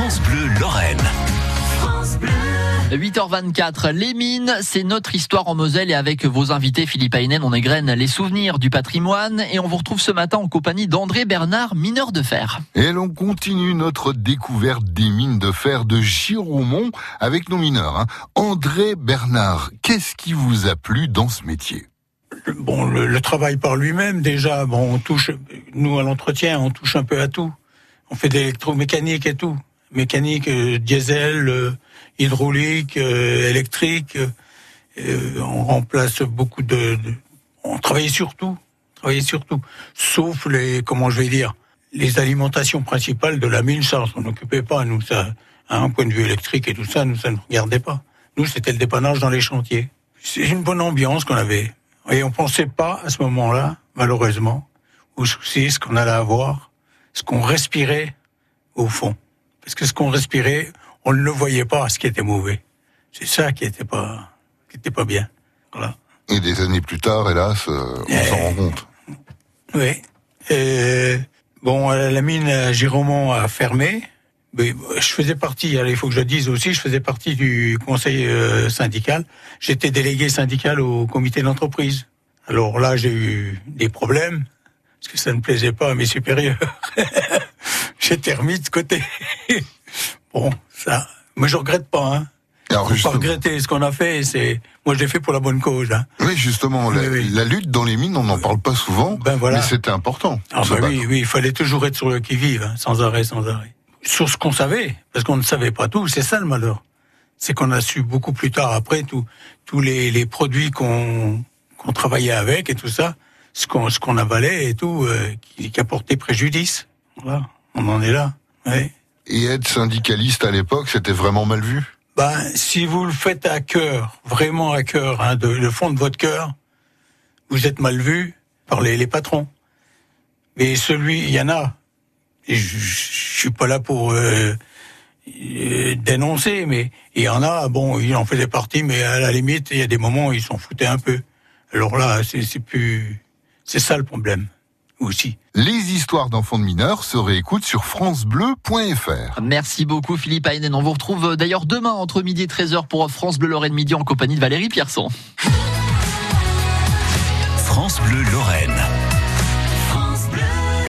France Bleu Lorraine. 8h24, les mines, c'est notre histoire en Moselle et avec vos invités Philippe Aynen, on égrène les souvenirs du patrimoine et on vous retrouve ce matin en compagnie d'André Bernard, mineur de fer. Et l'on continue notre découverte des mines de fer de Giromont avec nos mineurs. hein. André Bernard, qu'est-ce qui vous a plu dans ce métier? Bon, le, le travail par lui-même, déjà, bon, on touche, nous à l'entretien, on touche un peu à tout. On fait de l'électromécanique et tout. Mécanique, euh, diesel, euh, hydraulique, euh, électrique. on remplace beaucoup de, de- On travaillait sur tout. On travaillait sur tout. Sauf les, comment je vais dire, les alimentations principales de la mine, ça, on s'en occupait pas, nous, ça, à un point de vue électrique et tout ça, nous, ça ne regardait pas. Nous, c'était le dépannage dans les chantiers. C'est une bonne ambiance qu'on avait. Et on pensait pas, à ce moment-là, malheureusement, au souci, ce qu'on allait avoir, ce qu'on respirait au fond. Parce que ce qu'on respirait, on ne le voyait pas, ce qui était mauvais. C'est ça qui était pas, qui était pas bien. Voilà. Et des années plus tard, hélas, euh, on Eh. s'en rend compte. Oui. Euh, bon, euh, la mine à Giromont a fermé. Mais euh, je faisais partie, alors il faut que je le dise aussi, je faisais partie du conseil euh, syndical. J'étais délégué syndical au comité d'entreprise. Alors là, j'ai eu des problèmes, parce que ça ne plaisait pas à mes supérieurs. Remis de côté. bon, ça, moi je regrette pas, hein. Alors Faut pas regretter ce qu'on a fait, c'est, moi je l'ai fait pour la bonne cause, hein. oui, justement, la, Oui, oui. la lutte dans les mines, on n'en parle pas souvent, Ben voilà. mais c'était important. Ah battre. oui, oui, il fallait toujours être sur le qui-vive, hein, sans arrêt, sans arrêt. Sur ce qu'on savait, parce qu'on ne savait pas tout, c'est ça le malheur. C'est qu'on a su beaucoup plus tard, après, tous les, les produits qu'on qu'on travaillait avec et tout ça, ce qu'on ce qu'on avalait et tout, euh, qui, qui apportait préjudice. Voilà, on en est là. Ouais. Et être syndicaliste à l'époque, c'était vraiment mal vu? Ben, si vous le faites à cœur, vraiment à cœur, hein, de, le fond de votre cœur, vous êtes mal vu par les, les patrons. Mais celui, il y en a. Et je, je suis pas là pour euh, euh, dénoncer, mais il y en a. Bon, il en faisait partie, mais à la limite, il y a des moments où ils s'en foutaient un peu. Alors là, c'est c'est plus, c'est ça le problème aussi. Les histoires d'enfants de mineurs se réécoutent sur francebleu.fr. Merci beaucoup Philippe Aynen. On vous retrouve d'ailleurs demain entre midi et 13h pour France Bleu Lorraine Midi en compagnie de Valérie Pierson. France Bleu Lorraine.